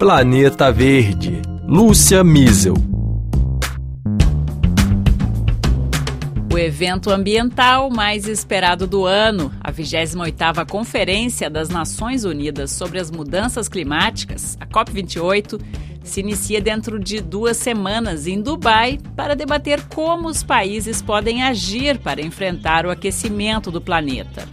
Planeta Verde, Lúcia Miesel. O evento ambiental mais esperado do ano, a 28ª Conferência das Nações Unidas sobre as Mudanças Climáticas, a COP28, se inicia dentro de duas semanas em Dubai para debater como os países podem agir para enfrentar o aquecimento do planeta.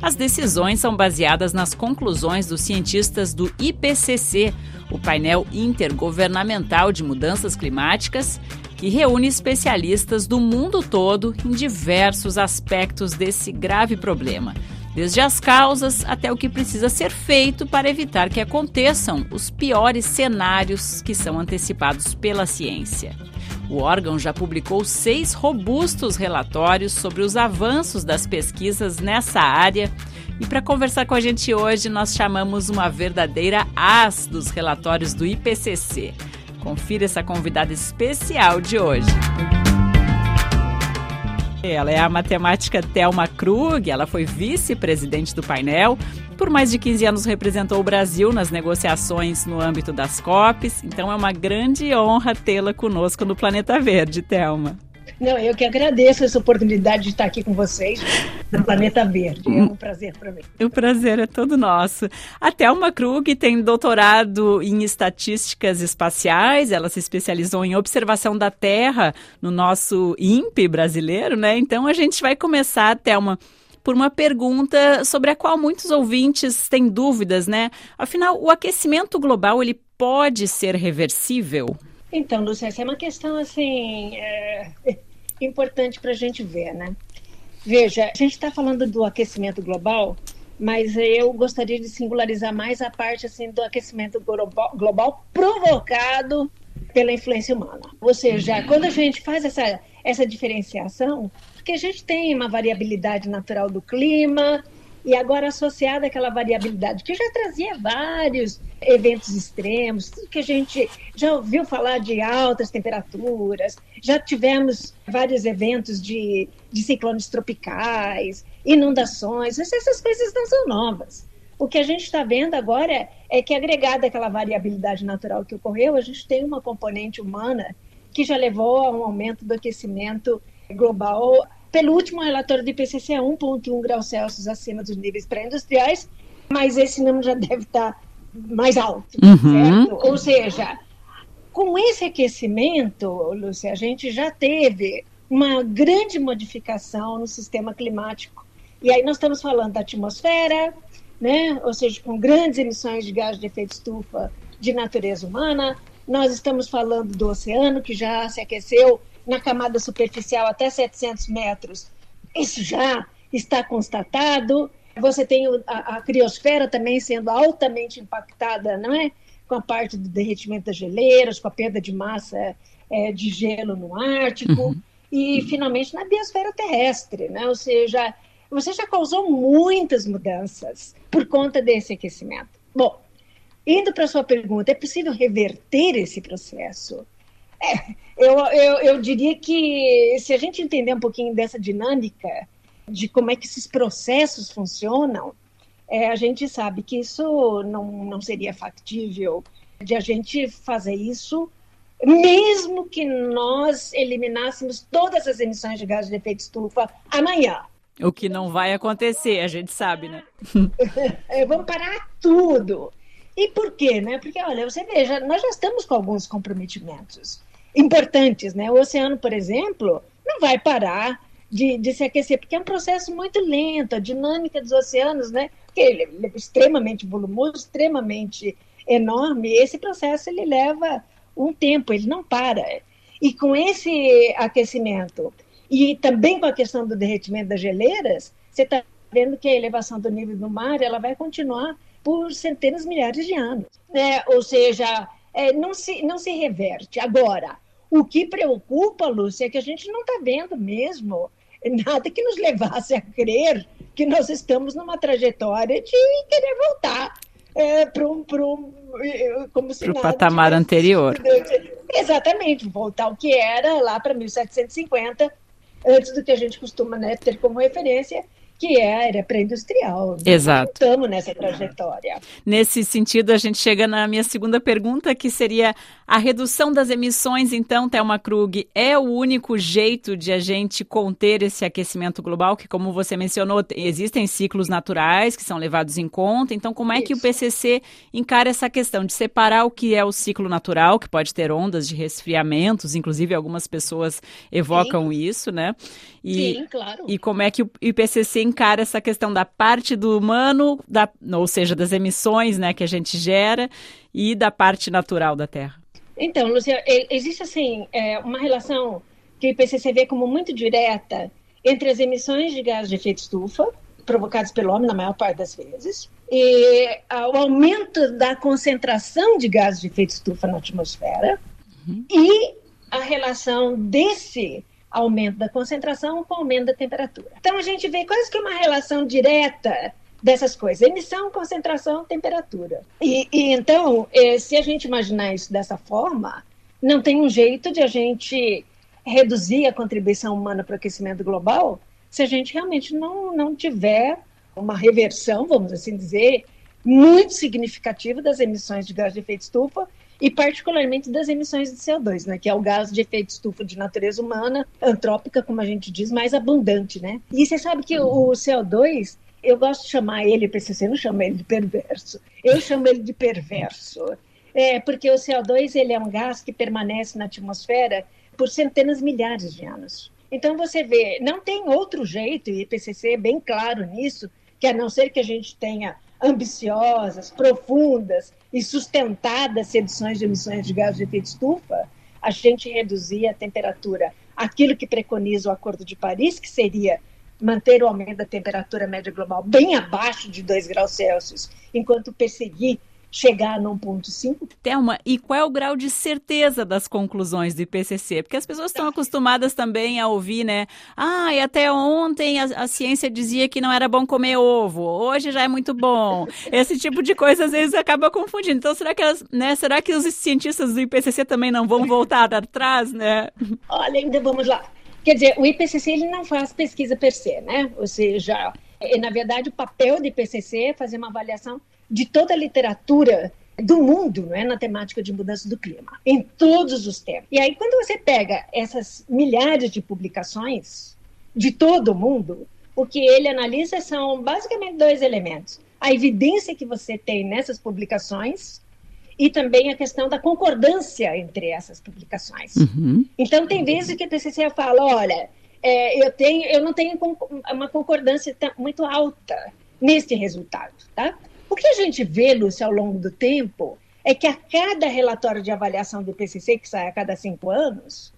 As decisões são baseadas nas conclusões dos cientistas do IPCC, o painel intergovernamental de mudanças climáticas, que reúne especialistas do mundo todo em diversos aspectos desse grave problema, desde as causas até o que precisa ser feito para evitar que aconteçam os piores cenários que são antecipados pela ciência. O órgão já publicou seis robustos relatórios sobre os avanços das pesquisas nessa área. E para conversar com a gente hoje, nós chamamos uma verdadeira as dos relatórios do IPCC. Confira essa convidada especial de hoje. Ela é a matemática Thelma Krug, ela foi vice-presidente do painel. Por mais de 15 anos representou o Brasil nas negociações no âmbito das COPs, então é uma grande honra tê-la conosco no Planeta Verde, Thelma. Não, eu que agradeço essa oportunidade de estar aqui com vocês no Planeta Verde. É um prazer para mim. O prazer é todo nosso. A Thelma Krug tem doutorado em estatísticas espaciais, ela se especializou em observação da Terra no nosso INPE brasileiro, né? Então a gente vai começar, Thelma, por uma pergunta sobre a qual muitos ouvintes têm dúvidas, né? Afinal, o aquecimento global ele pode ser reversível? Então, Lúcia, essa é uma questão assim é, importante para a gente ver, né? Veja, a gente está falando do aquecimento global, mas eu gostaria de singularizar mais a parte assim do aquecimento global, global provocado pela influência humana. Ou seja, quando a gente faz essa, essa diferenciação, porque a gente tem uma variabilidade natural do clima, e agora associada àquela variabilidade que já trazia vários eventos extremos, tudo que a gente já ouviu falar de altas temperaturas, já tivemos vários eventos de, de ciclones tropicais, inundações, essas coisas não são novas. O que a gente está vendo agora é, que, agregada àquela variabilidade natural que ocorreu, a gente tem uma componente humana que já levou a um aumento do aquecimento global pelo último relatório do IPCC é 1,1 graus Celsius acima dos níveis pré-industriais, mas esse número já deve estar mais alto, uhum. certo? Ou seja, com esse aquecimento, Lúcia, a gente já teve uma grande modificação no sistema climático. E aí nós estamos falando da atmosfera, né? ou seja, com grandes emissões de gás de efeito estufa de natureza humana. Nós estamos falando do oceano, que já se aqueceu na camada superficial até 700 metros. Isso já está constatado. Você tem a, a criosfera também sendo altamente impactada, não é? Com a parte do derretimento das geleiras, com a perda de massa é, de gelo no Ártico. Uhum. E, finalmente, na biosfera terrestre, né? Ou seja, você já causou muitas mudanças por conta desse aquecimento. Bom, indo para a sua pergunta, é possível reverter esse processo? É, eu, eu, eu diria que se a gente entender um pouquinho dessa dinâmica, de como é que esses processos funcionam, é, a gente sabe que isso não, não seria factível de a gente fazer isso, mesmo que nós eliminássemos todas as emissões de gás de efeito estufa amanhã. O que não vai acontecer, a gente sabe, né? É, vamos parar tudo. E por quê? Né? Porque, olha, você veja, nós já estamos com alguns comprometimentos importantes, né? O oceano, por exemplo, não vai parar de, de, se aquecer, porque é um processo muito lento, a dinâmica dos oceanos, né? Porque ele é extremamente volumoso, extremamente enorme, esse processo ele leva um tempo, ele não para. E com esse aquecimento e também com a questão do derretimento das geleiras, você está vendo que a elevação do nível do mar ela vai continuar por centenas, milhares de anos. Né? Ou seja, é, não, se, não se reverte. Agora, o que preocupa, Lúcia, é que a gente não está vendo mesmo nada que nos levasse a crer que nós estamos numa trajetória de querer voltar é, para um, um, como se pro patamar tivesse, anterior. Exatamente, voltar ao que era lá para 1750, antes do que a gente costuma né, ter como referência, que é a era pré-industrial. Exato. Estamos nessa trajetória. Nesse sentido, a gente chega na minha segunda pergunta, que seria a redução das emissões, então, Thelma Krug, é o único jeito de a gente conter esse aquecimento global, que, como você mencionou, existem ciclos naturais que são levados em conta. Então, como é Isso. que o PCC encara essa questão de separar o que é o ciclo natural, que pode ter ondas de resfriamentos, inclusive algumas pessoas evocam Sim. isso, né? E, Sim, claro. E como é que o IPCC encara essa questão da parte do humano, da, ou seja, das emissões né, que a gente gera, e da parte natural da Terra? Então, Lúcia, existe assim é, uma relação que o IPCC vê como muito direta entre as emissões de gás de efeito estufa, provocadas pelo homem na maior parte das vezes, e o aumento da concentração de gases de efeito estufa na atmosfera uhum. e a relação desse aumento da concentração com aumento da temperatura. Então a gente vê quase que uma relação direta dessas coisas: emissão, concentração, temperatura. E, e então, eh, se a gente imaginar isso dessa forma, não tem um jeito de a gente reduzir a contribuição humana para o aquecimento global se a gente realmente não, não tiver uma reversão, vamos assim dizer, muito significativa das emissões de gás de efeito estufa e particularmente das emissões de CO2, né, que é o gás de efeito estufa de natureza humana, antrópica, como a gente diz, mais abundante, né? E você sabe que o, CO2, eu gosto de chamar ele, PCC não chama ele de perverso, eu chamo ele de perverso, é, porque o CO2 ele é um gás que permanece na atmosfera por centenas, milhares de anos. Então você vê, não tem outro jeito, e o IPCC é bem claro nisso, que a não ser que a gente tenha ambiciosas, profundas e sustentadas reduções de emissões de gás de efeito estufa, a gente reduzir a temperatura. Aquilo que preconiza o Acordo de Paris, que seria manter o aumento da temperatura média global bem abaixo de 2 graus Celsius, enquanto perseguir chegar no 1,5. Thelma, e qual é o grau de certeza das conclusões do IPCC? Porque as pessoas estão acostumadas também a ouvir, né? Ah, e até ontem a, a, ciência dizia que não era bom comer ovo, hoje já é muito bom. Esse tipo de coisa às vezes acaba confundindo. Então, será que, elas, né, será que os cientistas do IPCC também não vão voltar atrás, né? Olha, ainda vamos lá. Quer dizer, o IPCC ele não faz pesquisa per se, né? Ou seja, é, na verdade, o papel do IPCC é fazer uma avaliação de toda a literatura do mundo, não é, na temática de mudança do clima, em todos os temas. E aí quando você pega essas milhares de publicações de todo o mundo, o que ele analisa são basicamente dois elementos: a evidência que você tem nessas publicações e também a questão da concordância entre essas publicações. Uhum. Então tem vezes que a TCC fala, olha, é, eu tenho, eu não tenho uma concordância muito alta neste resultado, tá? O que a gente vê, Lúcia, ao longo do tempo, é que a cada relatório de avaliação do PCC, que sai a cada cinco anos,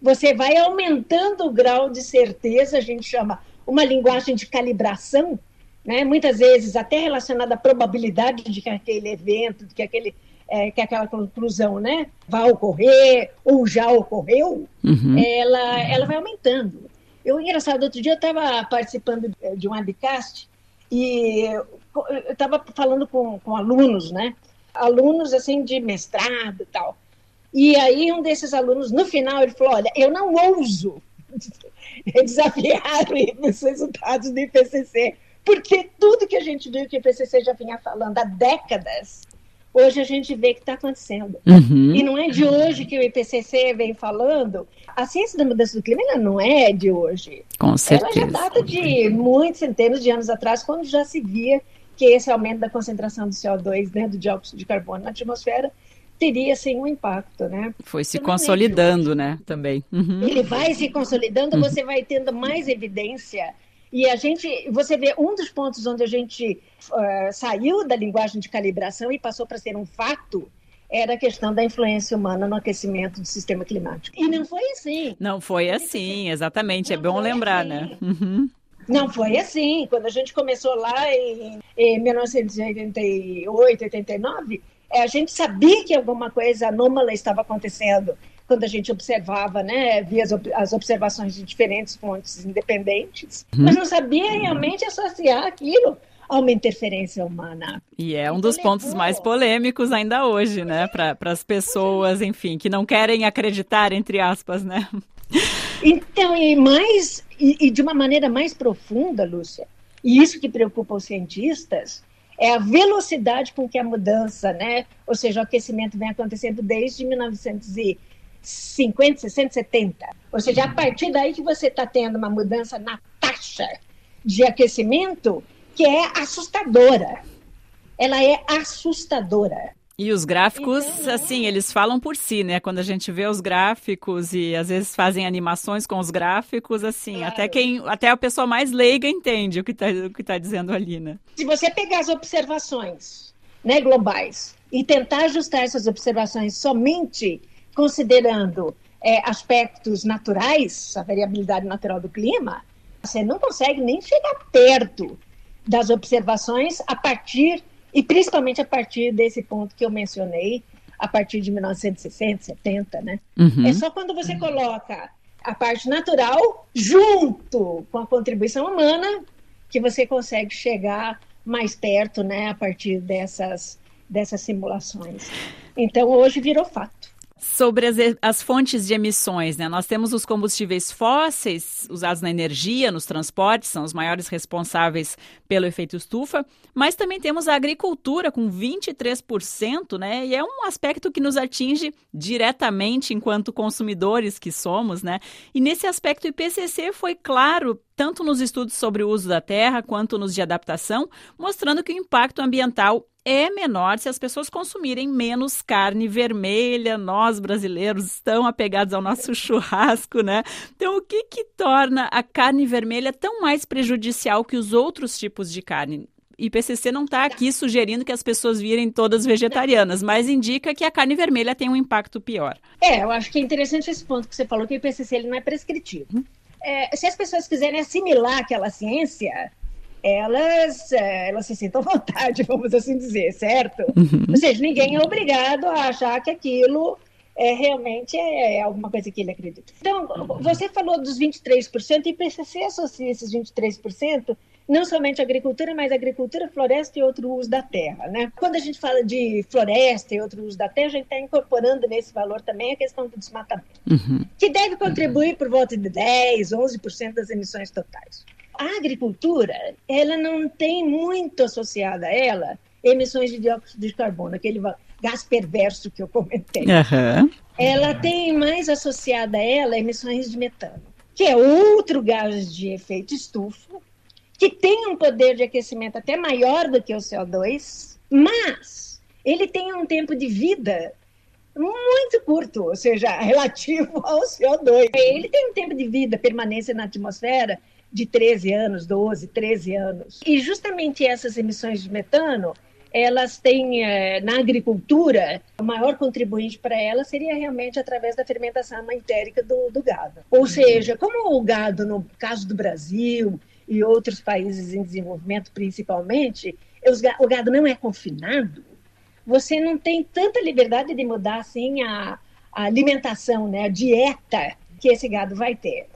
você vai aumentando o grau de certeza, a gente chama uma linguagem de calibração, né? muitas vezes até relacionada à probabilidade de que aquele evento, de que, aquele, é, que aquela conclusão né, vai ocorrer ou já ocorreu, uhum. ela, ela vai aumentando. Eu, engraçado, outro dia eu estava participando de um webcast e eu estava falando com, com alunos, né? Alunos, assim, de mestrado e tal. E aí um desses alunos, no final, ele falou, olha, eu não ouso desafiar os resultados do IPCC, porque tudo que a gente viu que o IPCC já vinha falando há décadas, hoje a gente vê que está acontecendo. Uhum. E não é de hoje que o IPCC vem falando. A ciência da mudança do clima não é de hoje. Com certeza. Ela já data de muitos centenas de anos atrás, quando já se via que esse aumento da concentração do CO2, né, do dióxido de carbono na atmosfera, teria sim um impacto, né? Foi se consolidando, né, também. Uhum. Ele vai se consolidando, uhum. você vai tendo mais evidência e a gente, você vê um dos pontos onde a gente uh, saiu da linguagem de calibração e passou para ser um fato era a questão da influência humana no aquecimento do sistema climático. E não foi assim. Não foi assim, exatamente. É não é bom lembrar, assim. né? Uhum. Não foi assim. Quando a gente começou lá em, em 1988, 89, a gente sabia que alguma coisa anômala estava acontecendo quando a gente observava, né, via as, as observações de diferentes fontes independentes, uhum. mas não sabia realmente associar aquilo a uma interferência humana. E é um dos pontos mais polêmicos ainda hoje, né, para as pessoas, enfim, que não querem acreditar, entre aspas, né? Então, e mais, e, e de uma maneira mais profunda, Lúcia, e isso que preocupa os cientistas, é a velocidade com que a mudança, né? Ou seja, o aquecimento vem acontecendo desde 1950, 60, 70. Ou seja, a partir daí que você está tendo uma mudança na taxa de aquecimento que é assustadora. Ela é assustadora. E os gráficos, então, assim, eles falam por si, né? Quando a gente vê os gráficos e às vezes fazem animações com os gráficos, assim, claro. até quem, até a pessoa mais leiga entende o que está o que tá dizendo ali, né? Se você pegar as observações, né, globais e tentar ajustar essas observações somente considerando é, aspectos naturais, a variabilidade natural do clima, você não consegue nem chegar perto das observações a partir e principalmente a partir desse ponto que eu mencionei, a partir de 1960, 70, né? Uhum. É só quando você coloca a parte natural junto com a contribuição humana que você consegue chegar mais perto, né, a partir dessas, dessas simulações. Então, hoje virou fato. Sobre as, as, fontes de emissões, né? Nós temos os combustíveis fósseis usados na energia, nos transportes, são os maiores responsáveis pelo efeito estufa, mas também temos a agricultura com 23%, né? E é um aspecto que nos atinge diretamente enquanto consumidores que somos, né? E nesse aspecto o IPCC foi claro tanto nos estudos sobre o uso da terra quanto nos de adaptação, mostrando que o impacto ambiental é menor se as pessoas consumirem menos carne vermelha. Nós, brasileiros, estamos apegados ao nosso churrasco, né? Então, o que, que torna a carne vermelha tão mais prejudicial que os outros tipos de carne? IPCC não está aqui sugerindo que as pessoas virem todas vegetarianas, mas indica que a carne vermelha tem um impacto pior. É, eu acho que é interessante esse ponto que você falou, que o IPCC ele não é prescritivo. É, se as pessoas quiserem assimilar aquela ciência, elas, é, elas se sintam à vontade, vamos assim dizer, certo? Uhum. Ou seja, ninguém é obrigado a achar que aquilo é, realmente é, é alguma coisa que ele acredita. Então, você falou dos 23%, e PCC associa esses 23%, não somente agricultura, mas agricultura, floresta e outro uso da terra. Né? Quando a gente fala de floresta e outro uso da terra, a gente está incorporando nesse valor também a questão do desmatamento, uhum. que deve contribuir por volta de 10, 11% das emissões totais a agricultura, ela não tem muito associada a ela emissões de dióxido de carbono, aquele gás perverso que eu comentei. Uhum. Ela tem mais associada a ela emissões de metano, que é outro gás de efeito estufa, que tem um poder de aquecimento até maior do que o CO2, mas ele tem um tempo de vida muito curto, ou seja, relativo ao CO2. Ele tem um tempo de vida, permanência na atmosfera de 13 anos, 12, 13 anos. E justamente essas emissões de metano, elas têm, é, na agricultura, o maior contribuinte para elas seria realmente através da fermentação entérica do, do gado. Ou seja, como o gado, no caso do Brasil e outros países em desenvolvimento principalmente, o gado não é confinado, você não tem tanta liberdade de mudar assim a, a alimentação, né, a dieta que esse gado vai ter.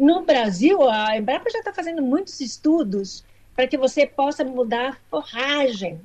No Brasil, a Embrapa já está fazendo muitos estudos para que você possa mudar forragem,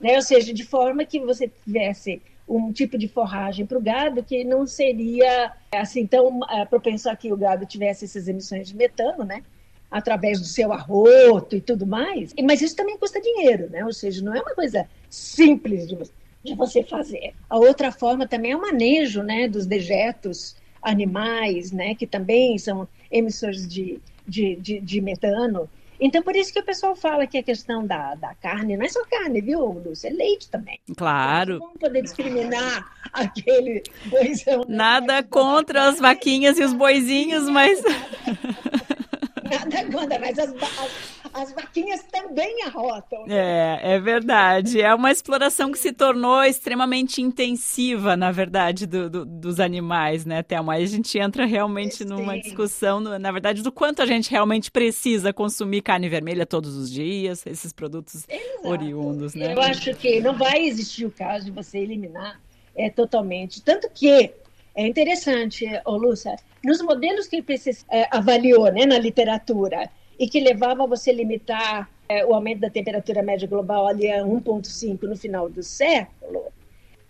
né? ou seja, de forma que você tivesse um tipo de forragem para o gado que não seria assim tão é, propenso a que o gado tivesse essas emissões de metano, né? através do seu arroto e tudo mais. Mas isso também custa dinheiro, né? Ou seja, não é uma coisa simples de, de você fazer. A outra forma também é o manejo, né, dos dejetos animais, né, que também são emissores de, de, de, de metano. Então, por isso que o pessoal fala que a questão da, da carne não é só carne, viu, Lúcia? É leite também. Claro. Vamos poder discriminar aquele boizão. Nada contra as vaquinhas e os boizinhos, mas. Nada contra, mas as, as as vaquinhas também arrotam. Né? É, é verdade. É uma exploração que se tornou extremamente intensiva, na verdade, do, do, dos animais, né, Thelma? Aí a gente entra realmente Sim. numa discussão, na verdade, do quanto a gente realmente precisa consumir carne vermelha todos os dias, esses produtos Exato. oriundos, né? Eu acho que não vai existir o caso de você eliminar é, totalmente. Tanto que é interessante, ô Lúcia, nos modelos que IPCC é, avaliou né, na literatura, e que levava a você limitar é, o aumento da temperatura média global ali a 1,5 no final do século,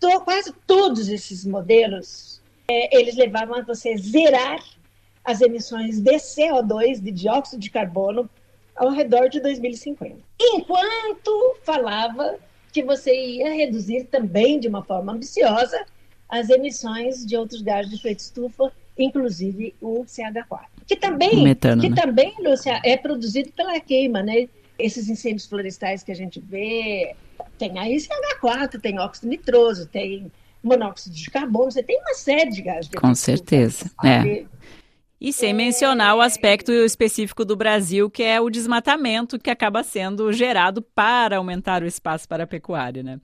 to, quase todos esses modelos, é, eles levavam a você zerar as emissões de CO2, de dióxido de carbono, ao redor de 2050. Enquanto falava que você ia reduzir também de uma forma ambiciosa as emissões de outros gases de efeito estufa, inclusive o CH4, que também, Metano, que né? também, Lúcia, é produzido pela queima, né? Esses incêndios florestais que a gente vê, tem aí CH4, tem óxido nitroso, tem monóxido de carbono, você tem uma série de gases. Com certeza, é. E sem mencionar o aspecto específico do Brasil, que é o desmatamento que acaba sendo gerado para aumentar o espaço para a pecuária, né?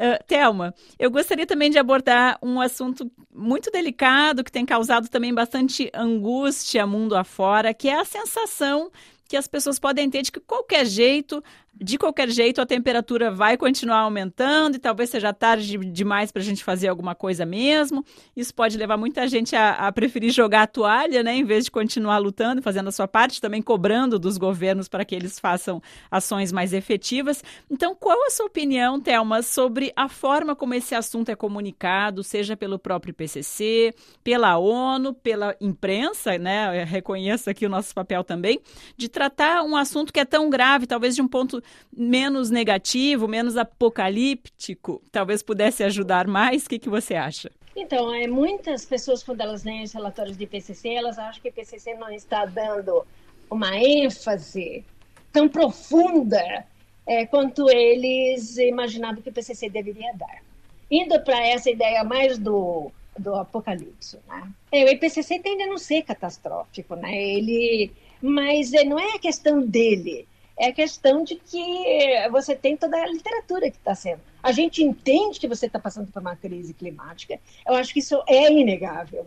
Uh, Thelma, eu gostaria também de abordar um assunto muito delicado que tem causado também bastante angústia mundo afora, que é a sensação que as pessoas podem ter de que qualquer jeito de qualquer jeito, a temperatura vai continuar aumentando e talvez seja tarde demais para a gente fazer alguma coisa mesmo. Isso pode levar muita gente a, a, preferir jogar a toalha, né, em vez de continuar lutando, fazendo a sua parte, também cobrando dos governos para que eles façam ações mais efetivas. Então, qual a sua opinião, Thelma, sobre a forma como esse assunto é comunicado, seja pelo próprio IPCC, pela ONU, pela imprensa, né? Reconheço aqui o nosso papel também, de tratar um assunto que é tão grave, talvez de um ponto menos negativo, menos apocalíptico, talvez pudesse ajudar mais? O que, que você acha? Então, é, muitas pessoas, quando elas leem os relatórios do IPCC, elas acham que o IPCC não está dando uma ênfase tão profunda é, quanto eles imaginavam que o IPCC deveria dar. Indo para essa ideia mais do, do apocalipse, né? É, o IPCC tende a não ser catastrófico, né? Ele, mas é, não é a questão dele, é a questão de que você tem toda a literatura que está sendo. A gente entende que você está passando por uma crise climática. Eu acho que isso é inegável.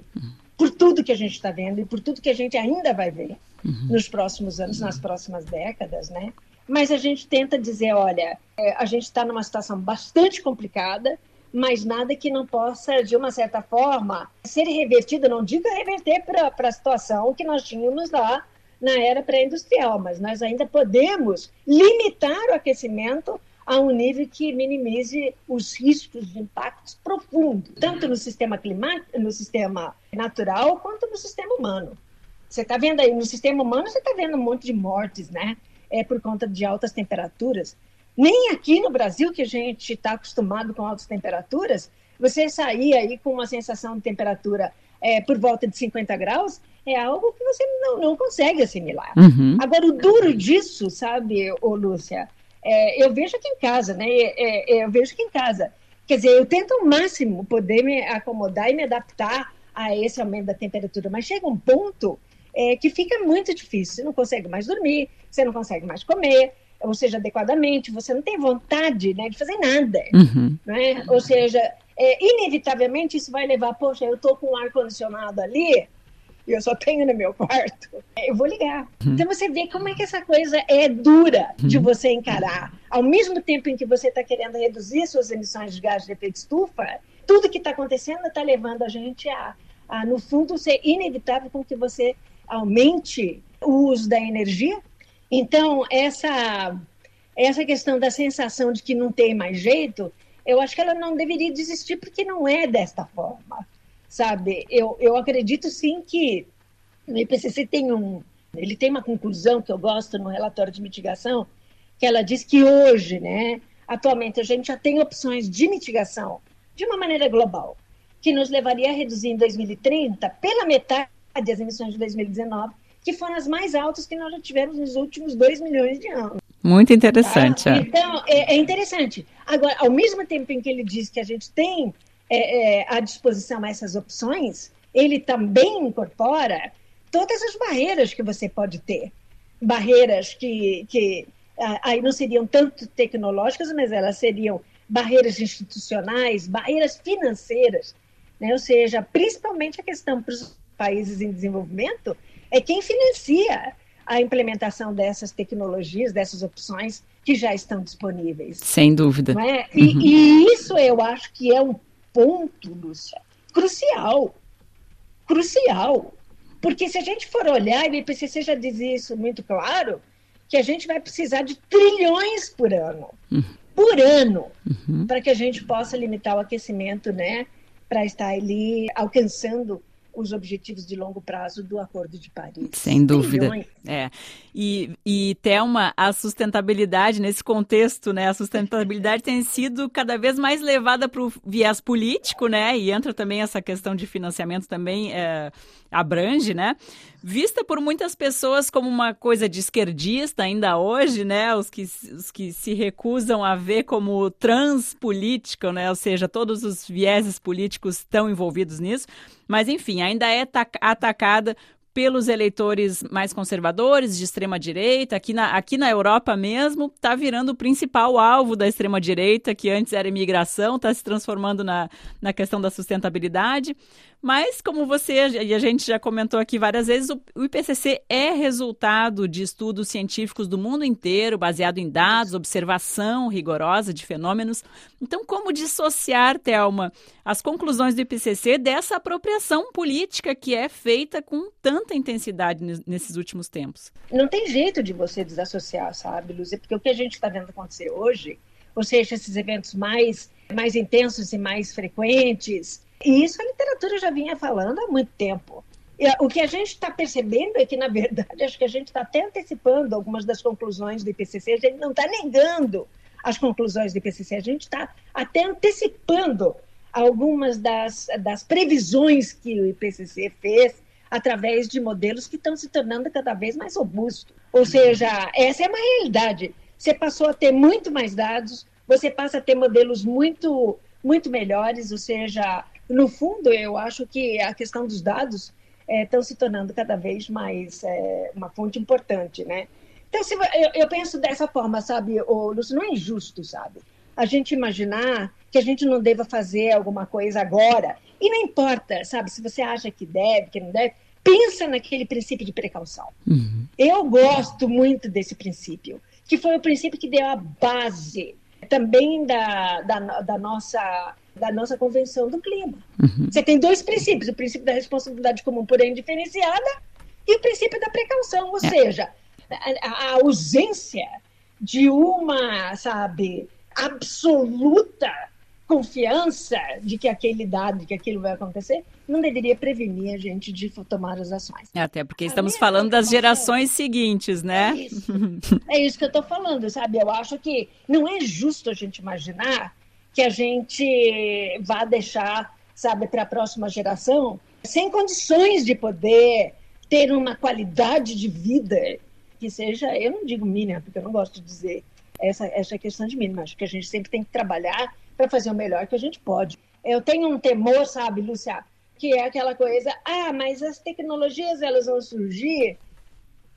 Por tudo que a gente está vendo e por tudo que a gente ainda vai ver uhum. nos próximos anos, nas próximas décadas, né? Mas a gente tenta dizer, olha, é, a gente está numa situação bastante complicada, mas nada que não possa, de uma certa forma, ser revertido. Não digo reverter para a situação que nós tínhamos lá na era pré-industrial, mas nós ainda podemos limitar o aquecimento a um nível que minimize os riscos de impactos profundos, tanto no sistema climático, no sistema natural, quanto no sistema humano. Você está vendo aí, no sistema humano, você está vendo um monte de mortes, né? É por conta de altas temperaturas. Nem aqui no Brasil, que a gente está acostumado com altas temperaturas, você sair aí com uma sensação de temperatura é, por volta de 50 graus é algo que você não, não consegue assimilar. Uhum. Agora, o duro disso, sabe, ô Lúcia, é, eu vejo aqui em casa, né? É, é, eu vejo aqui em casa. Quer dizer, eu tento ao máximo poder me acomodar e me adaptar a esse aumento da temperatura, mas chega um ponto é, que fica muito difícil. Você não consegue mais dormir, você não consegue mais comer, ou seja, adequadamente, você não tem vontade né, de fazer nada. Uhum. Né? Ou seja, é, inevitavelmente isso vai levar, poxa, eu estou com o ar-condicionado ali, e eu só tenho no meu quarto, eu vou ligar. Uhum. Então você vê como é que essa coisa é dura de uhum. você encarar. Ao mesmo tempo em que você está querendo reduzir suas emissões de gás de efeito estufa, tudo que está acontecendo está levando a gente a, a, no fundo, ser inevitável com que você aumente o uso da energia. Então, essa, essa questão da sensação de que não tem mais jeito, eu acho que ela não deveria desistir porque não é desta forma sabe? Eu, eu acredito sim que o IPCC tem um, ele tem uma conclusão que eu gosto no relatório de mitigação, que ela diz que hoje, né, atualmente a gente já tem opções de mitigação de uma maneira global, que nos levaria a reduzir em 2030 pela metade as emissões de 2019, que foram as mais altas que nós já tivemos nos últimos dois milhões de anos. Muito interessante. Tá? É. Então, é, é interessante. Agora, ao mesmo tempo em que ele diz que a gente tem é, é, à disposição essas opções, ele também incorpora todas as barreiras que você pode ter. Barreiras que, que aí não seriam tanto tecnológicas, mas elas seriam barreiras institucionais, barreiras financeiras, né? ou seja, principalmente a questão para os países em desenvolvimento é quem financia a implementação dessas tecnologias, dessas opções que já estão disponíveis. Sem dúvida. É? E, uhum. e, isso eu acho que é um ponto, Lúcia, crucial. Crucial. Porque se a gente for olhar, e o IPCC já diz isso muito claro, que a gente vai precisar de trilhões por ano. Uhum. Por ano, uhum. para que a gente possa limitar o aquecimento, né? Para estar ali alcançando os objetivos de longo prazo do Acordo de Paris. Sem dúvida. É. E, e Thelma, a sustentabilidade nesse contexto, né? A sustentabilidade tem sido cada vez mais levada para o viés político, né? E entra também essa questão de financiamento também é, abrange, né? Vista por muitas pessoas como uma coisa de esquerdista ainda hoje, né? Os que, os que se recusam a ver como transpolítica, né? Ou seja, todos os vieses políticos estão envolvidos nisso. Mas, enfim, ainda é atacada pelos eleitores mais conservadores, de extrema direita. Aqui na, aqui na Europa mesmo, está virando o principal alvo da extrema direita, que antes era imigração, está se transformando na, na questão da sustentabilidade. Mas, como você e a gente já comentou aqui várias vezes, o IPCC é resultado de estudos científicos do mundo inteiro, baseado em dados, observação rigorosa de fenômenos. Então, como dissociar, Thelma, as conclusões do IPCC dessa apropriação política que é feita com tanta intensidade nesses últimos tempos? Não tem jeito de você desassociar, sabe, Lúcia? Porque o que a gente está vendo acontecer hoje, ou seja, esses eventos mais, mais intensos e mais frequentes, e isso a literatura já vinha falando há muito tempo. E, o que a gente está percebendo é que, na verdade, acho que a gente está até antecipando algumas das conclusões do IPCC, a gente não está negando as conclusões do IPCC, a gente está até antecipando algumas das, das previsões que o IPCC fez através de modelos que estão se tornando cada vez mais robustos. Ou seja, essa é uma realidade. Você passou a ter muito mais dados, você passa a ter modelos muito, muito melhores, ou seja, no fundo, eu acho que a questão dos dados estão é, se tornando cada vez mais é, uma fonte importante, né? Então, se, eu, eu, penso dessa forma, sabe, o Lúcio, não é injusto, sabe? A gente imaginar que a gente não deva fazer alguma coisa agora. E não importa, sabe, se você acha que deve, que não deve, pensa naquele princípio de precaução. Uhum. Eu gosto muito desse princípio, que foi o princípio que deu a base também da, da, da nossa da nossa Convenção do Clima. Uhum. Você tem dois princípios: o princípio da responsabilidade comum, porém diferenciada, e o princípio da precaução, ou é. seja, a, a ausência de uma, sabe, absoluta confiança de que aquele dado, de que aquilo vai acontecer, não deveria prevenir a gente de tomar as ações. Até porque estamos falando das gerações seguintes, né? É isso. é isso que eu estou falando, sabe? Eu acho que não é justo a gente imaginar que a gente vá deixar, sabe, para a próxima geração sem condições de poder ter uma qualidade de vida que seja, eu não digo mínima, porque eu não gosto de dizer essa, essa questão de mínima, acho que a gente sempre tem que trabalhar para fazer o melhor que a gente pode. Eu tenho um temor, sabe, Lúcia, que é aquela coisa, ah, mas as tecnologias elas vão surgir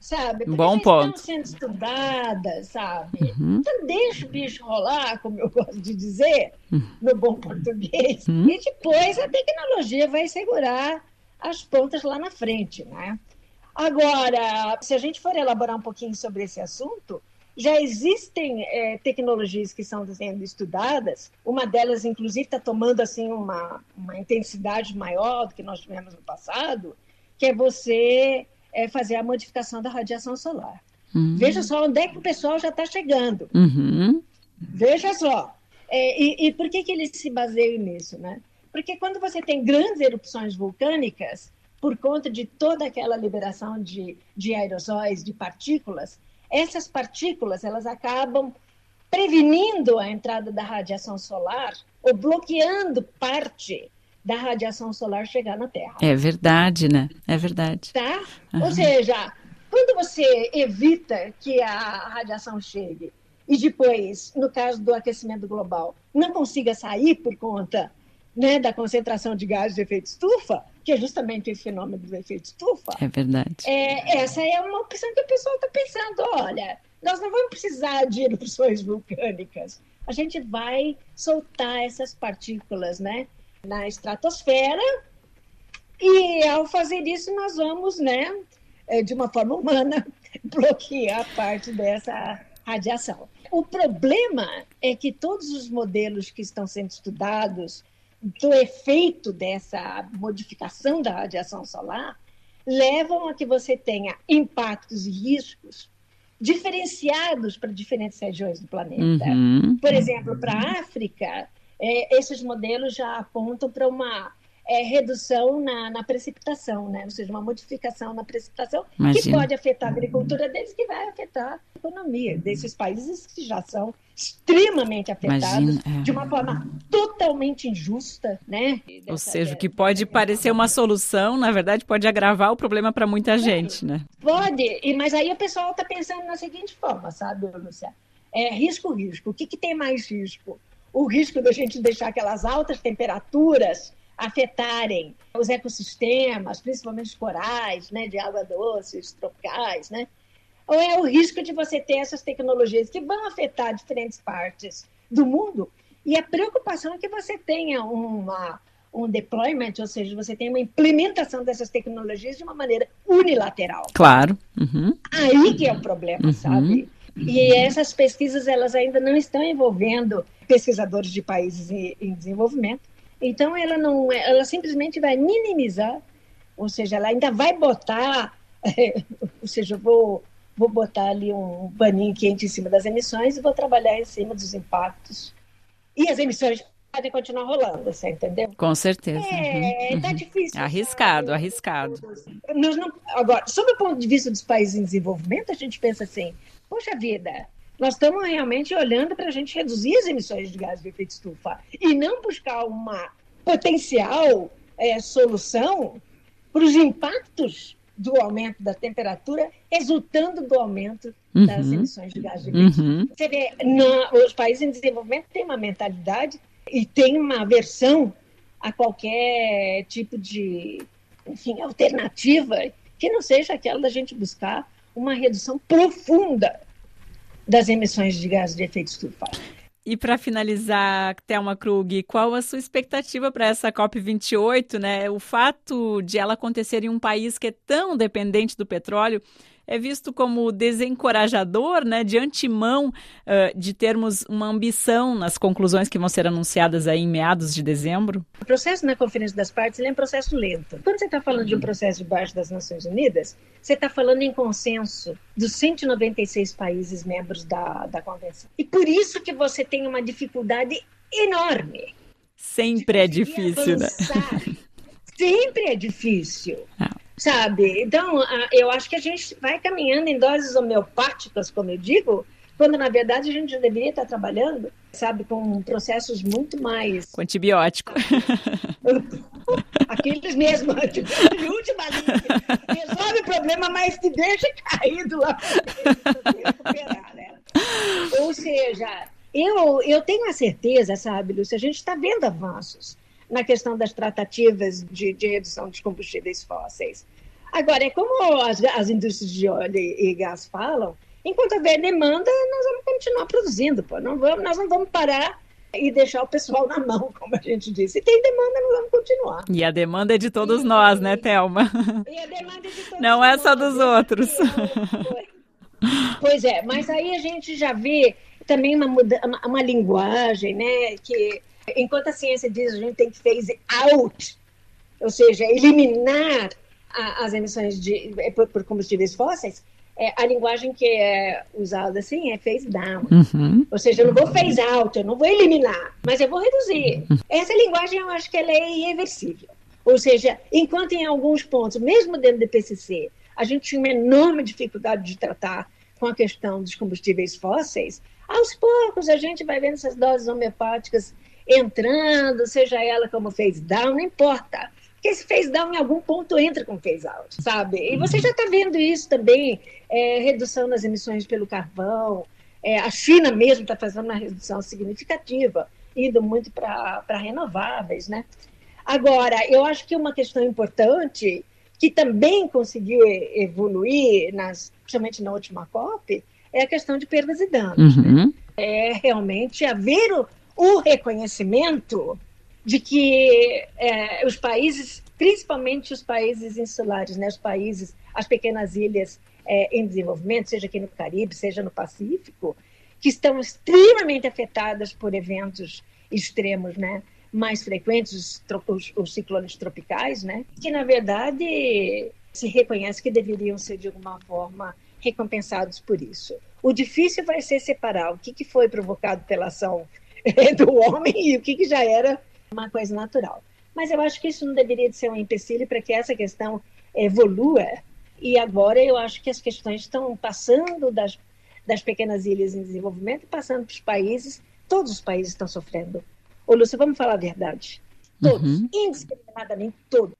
sabe? Porque Bom ponto. estão sendo estudadas, sabe? Uhum. Então deixa o bicho rolar, como eu gosto de dizer, uhum. no bom português, uhum. e depois a tecnologia vai segurar as pontas lá na frente, né? Agora, se a gente for elaborar um pouquinho sobre esse assunto, já existem é, tecnologias que estão sendo estudadas. Uma delas, inclusive, está tomando assim uma, uma intensidade maior do que nós tivemos no passado, que é você é fazer a modificação da radiação solar. Uhum. Veja só onde é que o pessoal já está chegando. Uhum. Veja só. É, e, e, por que, que eles se baseiam nisso? Né? Porque quando você tem grandes erupções vulcânicas, por conta de toda aquela liberação de, de aerossóis, de partículas, essas partículas elas acabam prevenindo a entrada da radiação solar ou bloqueando parte da radiação solar chegar na Terra. É verdade, né? É verdade. Tá? Uhum. Ou seja, quando você evita que a radiação chegue e depois, no caso do aquecimento global, não consiga sair por conta né, da concentração de gases de efeito estufa, que é justamente esse fenômeno do efeito estufa. É verdade. É, essa é uma opção que o pessoal está pensando. Olha, nós não vamos precisar de erupções vulcânicas. A gente vai soltar essas partículas, né? na estratosfera, e ao fazer isso nós vamos, né, é, de uma forma humana, bloquear parte dessa radiação. O problema é que todos os modelos que estão sendo estudados do efeito dessa modificação da radiação solar levam a que você tenha impactos e riscos diferenciados para diferentes regiões do planeta. Uhum. Por exemplo, para a África, é, esses modelos já apontam para uma é, redução na, na, precipitação, né? ou seja, uma modificação na precipitação Imagina. que pode afetar a agricultura deles, que vai afetar a economia desses países que já são extremamente afetados Imagina, é. de uma forma totalmente injusta, né? Ou seja, o que pode parecer uma solução, na verdade, pode agravar o problema para muita gente, né? Pode, mas aí o pessoal está pensando na seguinte forma, sabe, Lúcia? É risco-risco. O que, que tem mais risco? O risco da gente deixar aquelas altas temperaturas afetarem os ecossistemas, principalmente os corais, né, de água doce, os tropicais, né? Ou é o risco de você ter essas tecnologias que vão afetar diferentes partes do mundo e a preocupação é que você tenha uma, um deployment, ou seja, você tenha uma implementação dessas tecnologias de uma maneira unilateral. Claro. Uhum. Aí que é o problema, uhum. sabe? E essas pesquisas elas ainda não estão envolvendo pesquisadores de países em, em desenvolvimento então ela não, ela simplesmente vai minimizar, ou seja, ela ainda vai botar, é, ou seja, vou vou botar ali um paninho quente em cima das emissões e vou trabalhar em cima dos impactos. E as emissões podem continuar rolando, você entendeu? Com certeza. É, uhum. tá difícil. Arriscado, sabe? arriscado. Nós não, agora, sob o ponto de vista dos países em desenvolvimento, a gente pensa assim, poxa vida, nós estamos realmente olhando para a gente reduzir as emissões de gás de efeito estufa e não buscar uma potencial é, solução para os impactos do aumento da temperatura resultando do aumento uhum. das emissões de gás de efeito uhum. Você vê, os países em desenvolvimento têm uma mentalidade e têm uma aversão a qualquer tipo de enfim, alternativa que não seja aquela da gente buscar uma redução profunda das emissões de gases de efeito estufa. E para finalizar, Thelma Krug, qual a sua expectativa para essa COP28? Né? O fato de ela acontecer em um país que é tão dependente do petróleo é visto como desencorajador, né, de antemão, uh, de termos uma ambição nas conclusões que vão ser anunciadas aí em meados de dezembro? O processo na Conferência das Partes é um processo lento. Quando você está falando de um processo debaixo das Nações Unidas, você está falando em consenso dos 196 países membros da, da Convenção. E por isso que você tem uma dificuldade enorme. Sempre é difícil, né? Sempre é difícil. Ah sabe? Então, eu acho que a gente vai caminhando em doses homeopáticas, como eu digo, quando na verdade a gente já deveria estar trabalhando, sabe, com processos muito mais. Com antibiótico. Aqueles mesmo, de última linha. Resolve o problema, mas te deixa caído lá para recuperar, né? Ou seja, eu, eu tenho a certeza, sabe, Lúcia, a gente está vendo avanços na questão das tratativas de, de redução de combustíveis fósseis. Agora, é como as, as indústrias de óleo e, e gás falam, enquanto houver demanda, nós vamos continuar produzindo, pô. Não vamos, nós não vamos parar e deixar o pessoal na mão, como a gente disse. Se tem demanda, nós vamos continuar. E a demanda é de todos e, nós, né, Thelma? E a demanda é de todos Não nós, é só dos outros. Pois é, mas aí a gente já vê também uma, uma, uma linguagem, né, que Enquanto a ciência diz que a gente tem que phase out, ou seja, eliminar a, as emissões de, é, por, por combustíveis fósseis, é, a linguagem que é usada assim é phase down. Uhum. Ou seja, eu não vou phase out, eu não vou eliminar, mas eu vou reduzir. Uhum. Essa linguagem eu acho que ela é irreversível. Ou seja, enquanto em alguns pontos, mesmo dentro do PCC, a gente tinha uma enorme dificuldade de tratar com a questão dos combustíveis fósseis, aos poucos a gente vai vendo essas doses homeopáticas entrando, seja ela como fez down, não importa. Porque esse fez down em algum ponto entra com fez out, sabe? E você já está vendo isso também, é, redução nas emissões pelo carvão. É, a China mesmo está fazendo uma redução significativa, indo muito para renováveis, né? Agora, eu acho que uma questão importante que também conseguiu evoluir, nas, principalmente na última COP, é a questão de perdas e danos. Né? Uhum. Né? É realmente haver o, reconhecimento de que é, os países, principalmente os países insulares, né, os países, as pequenas ilhas é, em desenvolvimento, seja aqui no Caribe, seja no Pacífico, que estão extremamente afetadas por eventos extremos, né, mais frequentes, os, os, os ciclones tropicais, né, que na verdade se reconhece que deveriam ser de alguma forma recompensados por isso. O difícil vai ser separar o que, que foi provocado pela ação do homem e o que, que já era uma coisa natural. Mas eu acho que isso não deveria de ser um empecilho para que essa questão evolua. E agora eu acho que as questões estão passando das, das pequenas ilhas em desenvolvimento e passando para os países. Todos os países estão sofrendo. Ô, Lúcia, vamos falar a verdade. Todos, uhum. indiscriminadamente todos.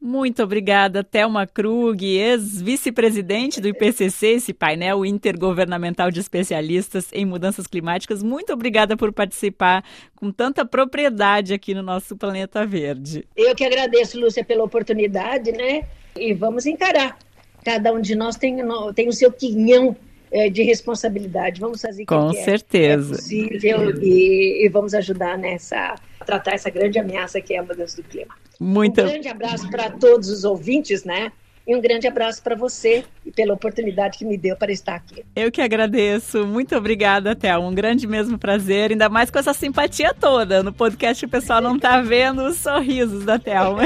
Muito obrigada, Thelma Krug, ex-vice-presidente do IPCC, esse painel intergovernamental de especialistas em mudanças climáticas. Muito obrigada por participar com tanta propriedade aqui no nosso Planeta Verde. Eu que agradeço, Lúcia, pela oportunidade, né? E vamos encarar. Cada um de nós tem, tem o seu quinhão é, de responsabilidade. Vamos fazer com que é certeza. É possível e, e, vamos ajudar nessa tratar essa grande ameaça que é a mudança do clima. Muito. Um grande abraço para todos os ouvintes, né? E um grande abraço para você e pela oportunidade que me deu para estar aqui. Eu que agradeço. Muito obrigada, Théo. Um grande mesmo prazer, ainda mais com essa simpatia toda. No podcast o pessoal não está vendo os sorrisos da Thelma.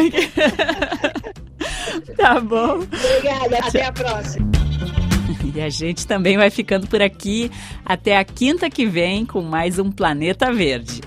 tá bom. Obrigada. Até a próxima. E a gente também vai ficando por aqui até a quinta que vem com mais um Planeta Verde.